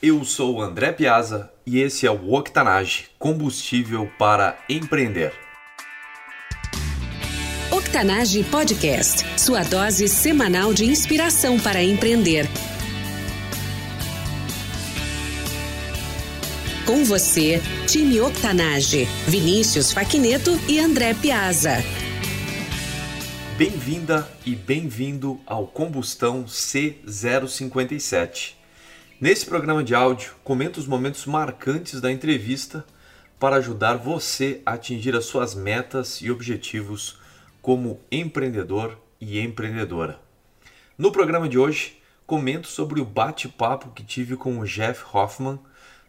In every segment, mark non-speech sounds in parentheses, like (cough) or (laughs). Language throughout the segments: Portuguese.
Eu sou o André Piazza e esse é o Octanage combustível para empreender. Octanage Podcast sua dose semanal de inspiração para empreender. Com você, time Octanage, Vinícius Faquineto e André Piazza. Bem-vinda e bem-vindo ao Combustão C057 Nesse programa de áudio, comento os momentos marcantes da entrevista para ajudar você a atingir as suas metas e objetivos como empreendedor e empreendedora. No programa de hoje, comento sobre o bate-papo que tive com o Jeff Hoffman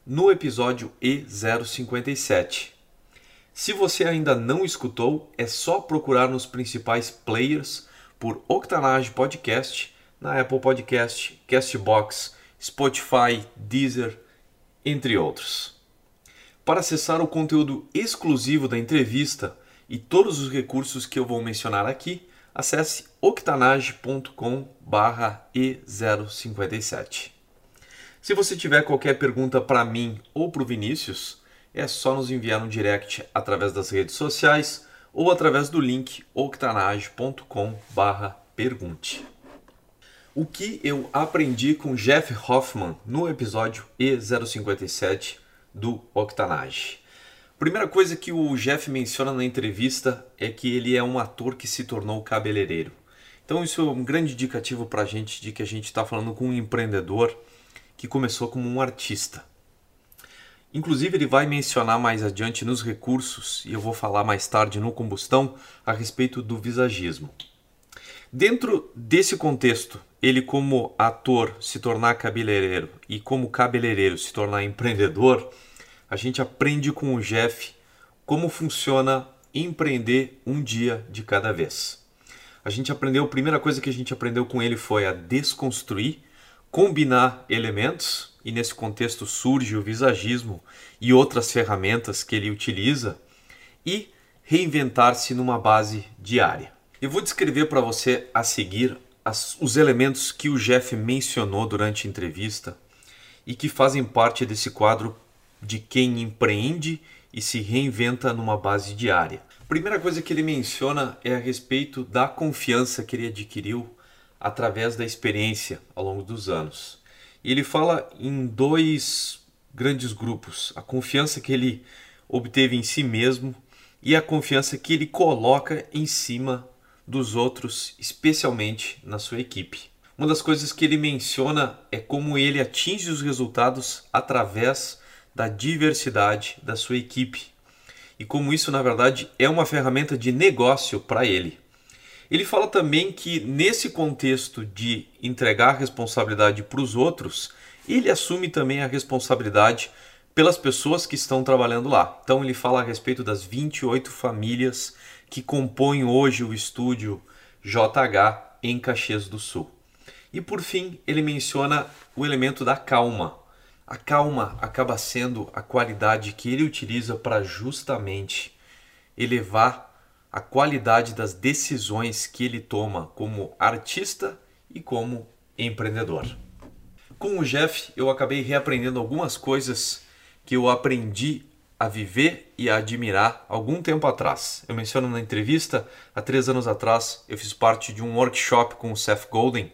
no episódio E057. Se você ainda não escutou, é só procurar nos principais players por Octanage Podcast, na Apple Podcast, Castbox, Spotify, Deezer, entre outros. Para acessar o conteúdo exclusivo da entrevista e todos os recursos que eu vou mencionar aqui, acesse octanage.com/e057. Se você tiver qualquer pergunta para mim ou para o Vinícius, é só nos enviar um direct através das redes sociais ou através do link octanage.com/pergunte o que eu aprendi com Jeff Hoffman no episódio E057 do Octanage. Primeira coisa que o Jeff menciona na entrevista é que ele é um ator que se tornou cabeleireiro. Então isso é um grande indicativo para a gente de que a gente está falando com um empreendedor que começou como um artista. Inclusive ele vai mencionar mais adiante nos recursos e eu vou falar mais tarde no combustão a respeito do visagismo. Dentro desse contexto, ele como ator se tornar cabeleireiro e como cabeleireiro se tornar empreendedor, a gente aprende com o Jeff como funciona empreender um dia de cada vez. A gente aprendeu, a primeira coisa que a gente aprendeu com ele foi a desconstruir, combinar elementos, e nesse contexto surge o visagismo e outras ferramentas que ele utiliza, e reinventar-se numa base diária. Eu vou descrever para você a seguir as, os elementos que o Jeff mencionou durante a entrevista e que fazem parte desse quadro de quem empreende e se reinventa numa base diária. Primeira coisa que ele menciona é a respeito da confiança que ele adquiriu através da experiência ao longo dos anos. Ele fala em dois grandes grupos: a confiança que ele obteve em si mesmo e a confiança que ele coloca em cima dos outros, especialmente na sua equipe. Uma das coisas que ele menciona é como ele atinge os resultados através da diversidade da sua equipe e como isso, na verdade, é uma ferramenta de negócio para ele. Ele fala também que nesse contexto de entregar a responsabilidade para os outros, ele assume também a responsabilidade pelas pessoas que estão trabalhando lá. Então ele fala a respeito das 28 famílias que compõem hoje o estúdio JH em Caxias do Sul. E por fim, ele menciona o elemento da calma. A calma acaba sendo a qualidade que ele utiliza para justamente elevar a qualidade das decisões que ele toma como artista e como empreendedor. Com o Jeff, eu acabei reaprendendo algumas coisas que eu aprendi a viver e a admirar algum tempo atrás. Eu menciono na entrevista, há três anos atrás, eu fiz parte de um workshop com o Seth Golden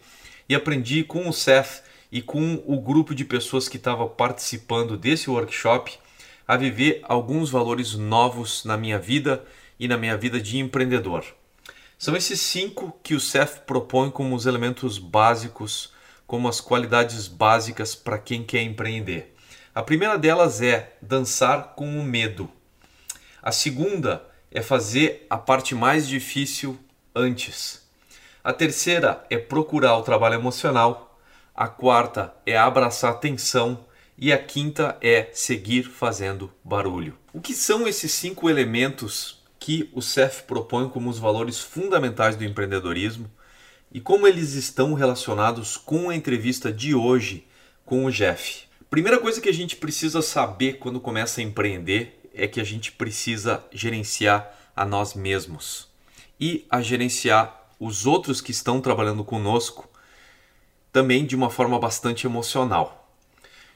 e aprendi com o Seth e com o grupo de pessoas que estava participando desse workshop a viver alguns valores novos na minha vida e na minha vida de empreendedor. São esses cinco que o Seth propõe como os elementos básicos, como as qualidades básicas para quem quer empreender. A primeira delas é dançar com o medo. A segunda é fazer a parte mais difícil antes. A terceira é procurar o trabalho emocional. A quarta é abraçar a tensão. E a quinta é seguir fazendo barulho. O que são esses cinco elementos que o CEF propõe como os valores fundamentais do empreendedorismo e como eles estão relacionados com a entrevista de hoje com o Jeff? Primeira coisa que a gente precisa saber quando começa a empreender é que a gente precisa gerenciar a nós mesmos e a gerenciar os outros que estão trabalhando conosco também de uma forma bastante emocional.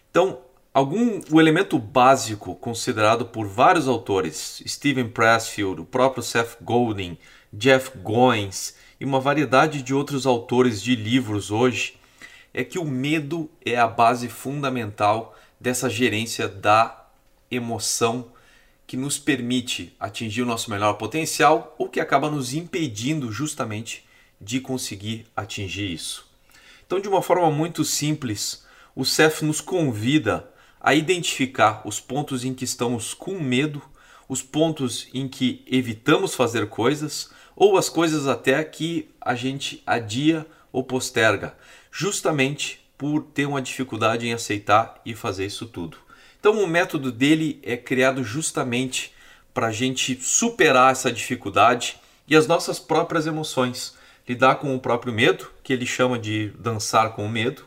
Então, algum o elemento básico considerado por vários autores, Steven Pressfield, o próprio Seth Godin, Jeff Goins e uma variedade de outros autores de livros hoje, é que o medo é a base fundamental dessa gerência da emoção que nos permite atingir o nosso melhor potencial ou que acaba nos impedindo justamente de conseguir atingir isso. Então, de uma forma muito simples, o CEF nos convida a identificar os pontos em que estamos com medo, os pontos em que evitamos fazer coisas ou as coisas até que a gente adia ou posterga, justamente por ter uma dificuldade em aceitar e fazer isso tudo. Então, o método dele é criado justamente para a gente superar essa dificuldade e as nossas próprias emoções, lidar com o próprio medo, que ele chama de dançar com o medo,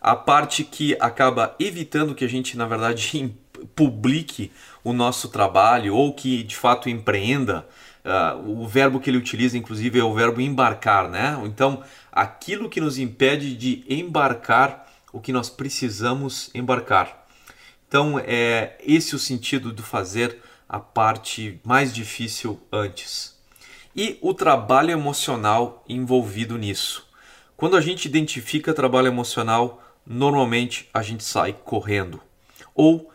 a parte que acaba evitando que a gente, na verdade, (laughs) publique o nosso trabalho ou que de fato empreenda. Uh, o verbo que ele utiliza, inclusive, é o verbo embarcar, né? Então, aquilo que nos impede de embarcar o que nós precisamos embarcar. Então, é esse o sentido de fazer a parte mais difícil antes. E o trabalho emocional envolvido nisso. Quando a gente identifica trabalho emocional, normalmente a gente sai correndo. Ou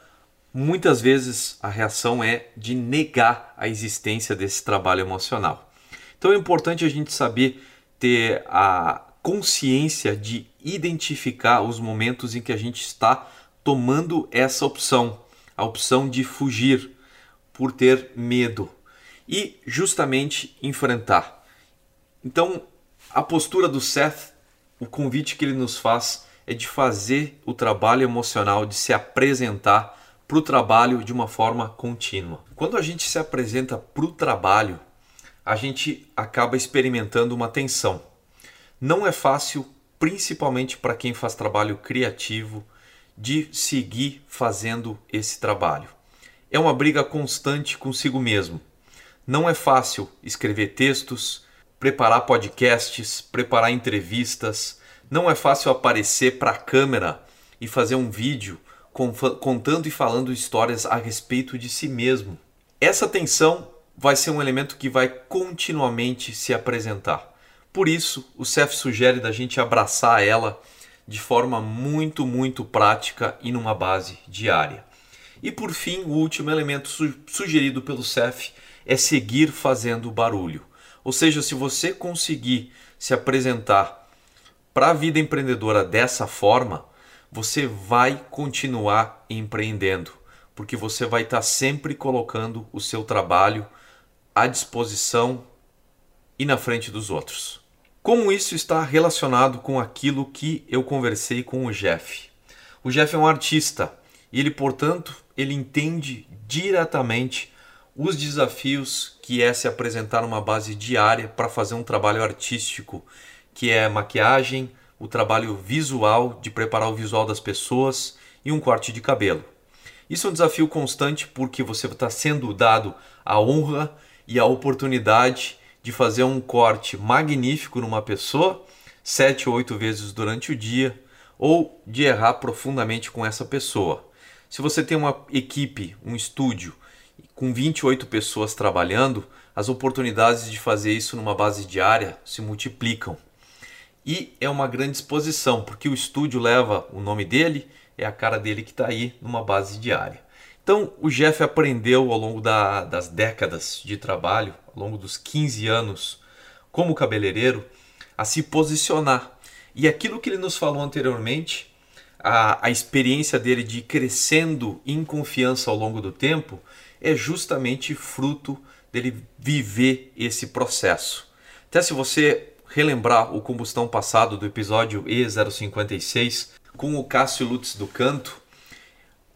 muitas vezes a reação é de negar a existência desse trabalho emocional. Então é importante a gente saber ter a consciência de identificar os momentos em que a gente está tomando essa opção, a opção de fugir por ter medo e justamente enfrentar. Então, a postura do Seth, o convite que ele nos faz é de fazer o trabalho emocional, de se apresentar para o trabalho de uma forma contínua. Quando a gente se apresenta para o trabalho, a gente acaba experimentando uma tensão. Não é fácil, principalmente para quem faz trabalho criativo, de seguir fazendo esse trabalho. É uma briga constante consigo mesmo. Não é fácil escrever textos, preparar podcasts, preparar entrevistas. Não é fácil aparecer para a câmera e fazer um vídeo contando e falando histórias a respeito de si mesmo. Essa tensão vai ser um elemento que vai continuamente se apresentar. Por isso, o CEF sugere da gente abraçar ela de forma muito, muito prática e numa base diária. E por fim, o último elemento su sugerido pelo CEF é seguir fazendo barulho. Ou seja, se você conseguir se apresentar para a vida empreendedora dessa forma, você vai continuar empreendendo, porque você vai estar sempre colocando o seu trabalho à disposição e na frente dos outros. Como isso está relacionado com aquilo que eu conversei com o Jeff? O Jeff é um artista e ele, portanto, ele entende diretamente os desafios que é se apresentar numa base diária para fazer um trabalho artístico, que é maquiagem, o trabalho visual de preparar o visual das pessoas e um corte de cabelo. Isso é um desafio constante porque você está sendo dado a honra e a oportunidade de fazer um corte magnífico numa pessoa sete ou oito vezes durante o dia ou de errar profundamente com essa pessoa. Se você tem uma equipe, um estúdio com 28 pessoas trabalhando, as oportunidades de fazer isso numa base diária se multiplicam. E é uma grande exposição, porque o estúdio leva o nome dele, é a cara dele que está aí numa base diária. Então, o Jeff aprendeu ao longo da, das décadas de trabalho, ao longo dos 15 anos como cabeleireiro, a se posicionar. E aquilo que ele nos falou anteriormente, a, a experiência dele de crescendo em confiança ao longo do tempo, é justamente fruto dele viver esse processo. Até se você relembrar o combustão passado do episódio E056 com o Cássio Lutz do Canto,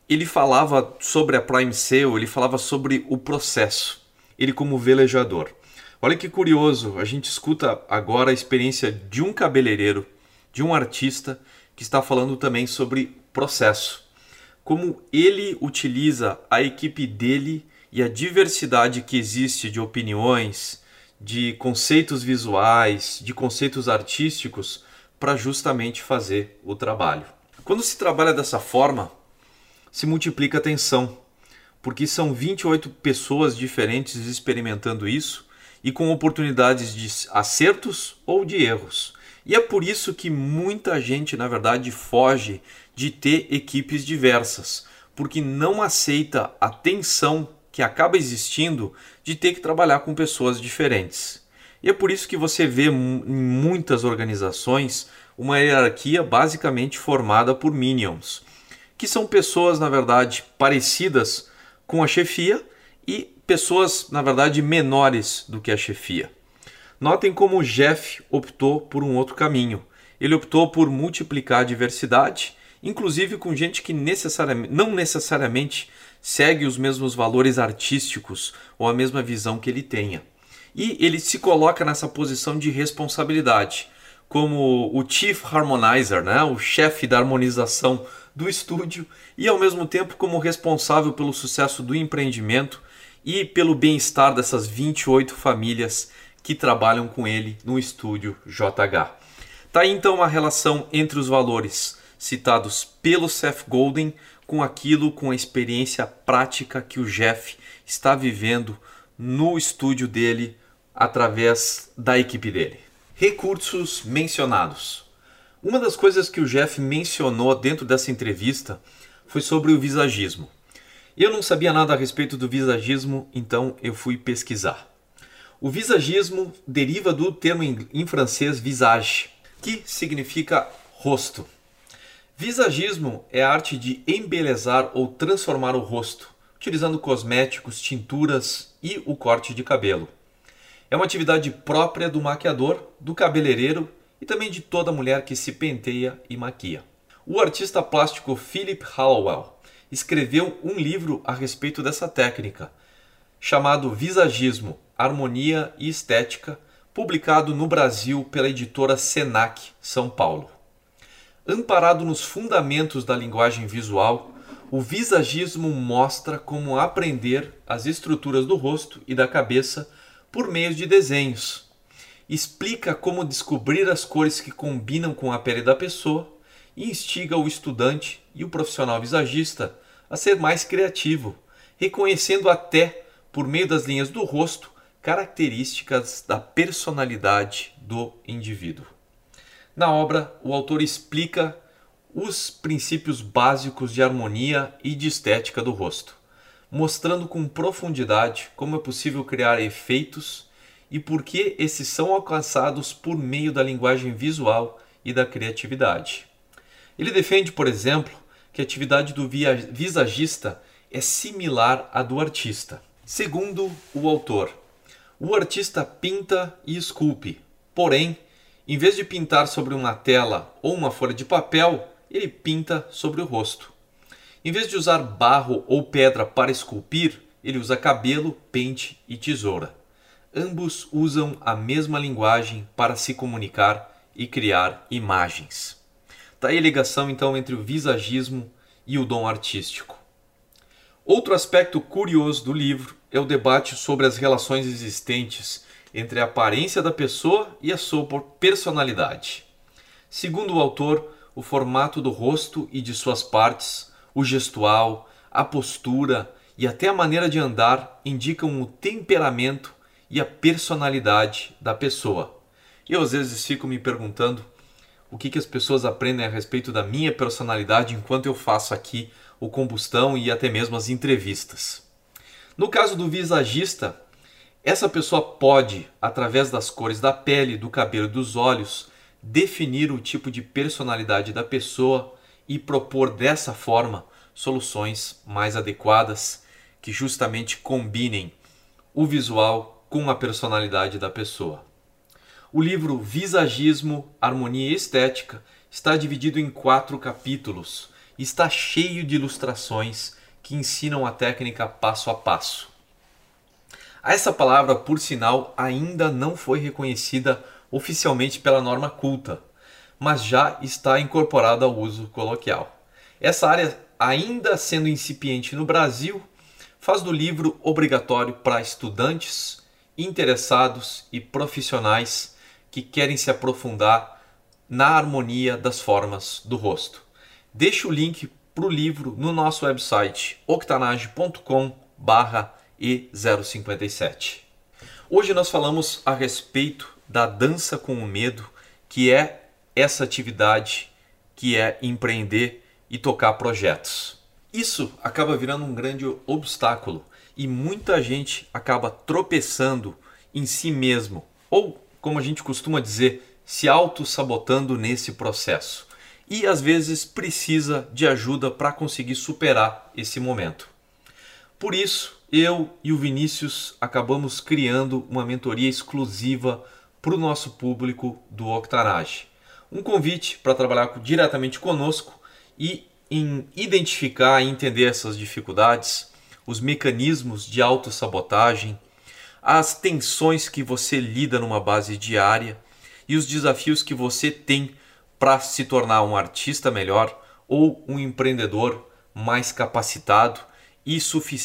ele falava sobre a Prime Sale, ele falava sobre o processo, ele como velejador. Olha que curioso, a gente escuta agora a experiência de um cabeleireiro, de um artista que está falando também sobre processo. Como ele utiliza a equipe dele e a diversidade que existe de opiniões, de conceitos visuais, de conceitos artísticos para justamente fazer o trabalho. Quando se trabalha dessa forma, se multiplica a tensão, porque são 28 pessoas diferentes experimentando isso e com oportunidades de acertos ou de erros. E é por isso que muita gente, na verdade, foge de ter equipes diversas, porque não aceita a tensão que acaba existindo de ter que trabalhar com pessoas diferentes. E é por isso que você vê em muitas organizações uma hierarquia basicamente formada por minions, que são pessoas, na verdade, parecidas com a chefia e pessoas, na verdade, menores do que a chefia. Notem como o Jeff optou por um outro caminho. Ele optou por multiplicar a diversidade, inclusive com gente que necessariamente, não necessariamente segue os mesmos valores artísticos ou a mesma visão que ele tenha. E ele se coloca nessa posição de responsabilidade, como o Chief Harmonizer, né? o chefe da harmonização do estúdio, e ao mesmo tempo como responsável pelo sucesso do empreendimento e pelo bem-estar dessas 28 famílias que trabalham com ele no estúdio JH. Tá aí então a relação entre os valores citados pelo Seth Golden com aquilo, com a experiência prática que o Jeff está vivendo no estúdio dele através da equipe dele. Recursos mencionados. Uma das coisas que o Jeff mencionou dentro dessa entrevista foi sobre o visagismo. Eu não sabia nada a respeito do visagismo, então eu fui pesquisar. O visagismo deriva do termo em francês visage, que significa rosto. Visagismo é a arte de embelezar ou transformar o rosto, utilizando cosméticos, tinturas e o corte de cabelo. É uma atividade própria do maquiador, do cabeleireiro e também de toda mulher que se penteia e maquia. O artista plástico Philip Hallowell escreveu um livro a respeito dessa técnica, chamado Visagismo, Harmonia e Estética, publicado no Brasil pela editora Senac, São Paulo. Amparado nos fundamentos da linguagem visual, o visagismo mostra como aprender as estruturas do rosto e da cabeça por meio de desenhos. Explica como descobrir as cores que combinam com a pele da pessoa e instiga o estudante e o profissional visagista a ser mais criativo, reconhecendo até, por meio das linhas do rosto, características da personalidade do indivíduo. Na obra, o autor explica os princípios básicos de harmonia e de estética do rosto, mostrando com profundidade como é possível criar efeitos e por que esses são alcançados por meio da linguagem visual e da criatividade. Ele defende, por exemplo, que a atividade do visagista é similar à do artista. Segundo o autor, o artista pinta e esculpe, porém, em vez de pintar sobre uma tela ou uma folha de papel, ele pinta sobre o rosto. Em vez de usar barro ou pedra para esculpir, ele usa cabelo, pente e tesoura. Ambos usam a mesma linguagem para se comunicar e criar imagens. Daí tá a ligação então entre o visagismo e o dom artístico. Outro aspecto curioso do livro é o debate sobre as relações existentes entre a aparência da pessoa e a sua personalidade. Segundo o autor, o formato do rosto e de suas partes, o gestual, a postura e até a maneira de andar indicam o temperamento e a personalidade da pessoa. Eu às vezes fico me perguntando o que, que as pessoas aprendem a respeito da minha personalidade enquanto eu faço aqui o combustão e até mesmo as entrevistas. No caso do visagista, essa pessoa pode, através das cores da pele, do cabelo e dos olhos, definir o tipo de personalidade da pessoa e propor dessa forma soluções mais adequadas que justamente combinem o visual com a personalidade da pessoa. O livro Visagismo, Harmonia e Estética está dividido em quatro capítulos e está cheio de ilustrações que ensinam a técnica passo a passo. Essa palavra, por sinal, ainda não foi reconhecida oficialmente pela norma culta, mas já está incorporada ao uso coloquial. Essa área, ainda sendo incipiente no Brasil, faz do livro obrigatório para estudantes, interessados e profissionais que querem se aprofundar na harmonia das formas do rosto. deixe o link para o livro no nosso website octanage.com/e057. Hoje nós falamos a respeito da dança com o medo, que é essa atividade que é empreender e tocar projetos. Isso acaba virando um grande obstáculo e muita gente acaba tropeçando em si mesmo, ou como a gente costuma dizer, se auto-sabotando nesse processo. E às vezes precisa de ajuda para conseguir superar esse momento. Por isso, eu e o Vinícius acabamos criando uma mentoria exclusiva para o nosso público do Octanage. Um convite para trabalhar diretamente conosco e em identificar e entender essas dificuldades, os mecanismos de autossabotagem, as tensões que você lida numa base diária e os desafios que você tem para se tornar um artista melhor ou um empreendedor mais capacitado e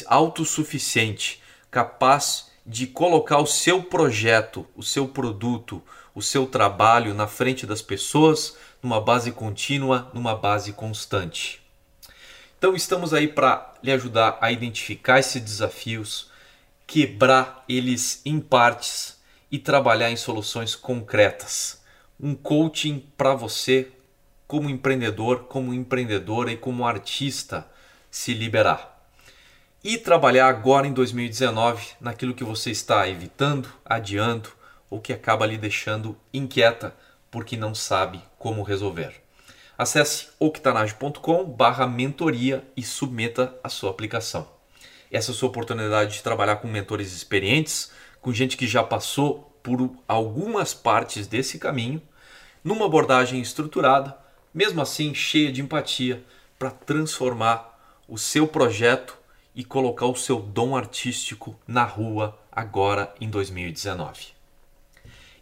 autossuficiente, capaz de colocar o seu projeto, o seu produto, o seu trabalho na frente das pessoas, numa base contínua, numa base constante. Então estamos aí para lhe ajudar a identificar esses desafios, quebrar eles em partes e trabalhar em soluções concretas. Um coaching para você como empreendedor, como empreendedora e como artista se liberar. E trabalhar agora em 2019 naquilo que você está evitando, adiando ou que acaba lhe deixando inquieta porque não sabe como resolver. Acesse octanage.com barra mentoria e submeta a sua aplicação. Essa é a sua oportunidade de trabalhar com mentores experientes, com gente que já passou por algumas partes desse caminho, numa abordagem estruturada, mesmo assim cheia de empatia, para transformar o seu projeto e colocar o seu dom artístico na rua agora em 2019.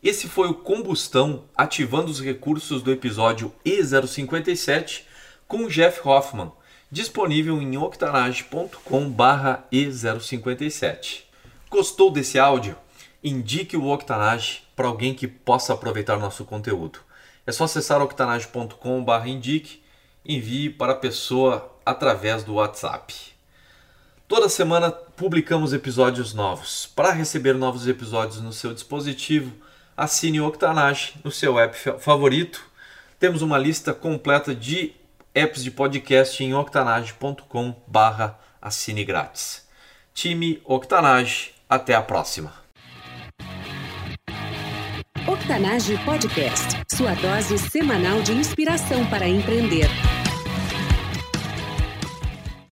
Esse foi o Combustão ativando os recursos do episódio E057 com Jeff Hoffman, disponível em octanage.com/e057. Gostou desse áudio? Indique o Octanage para alguém que possa aproveitar nosso conteúdo. É só acessar octanage.com/indique e envie para a pessoa através do WhatsApp. Toda semana publicamos episódios novos. Para receber novos episódios no seu dispositivo, assine Octanage no seu app favorito. Temos uma lista completa de apps de podcast em octanage.com barra assine grátis. Time Octanage, até a próxima. Octanage Podcast, sua dose semanal de inspiração para empreender.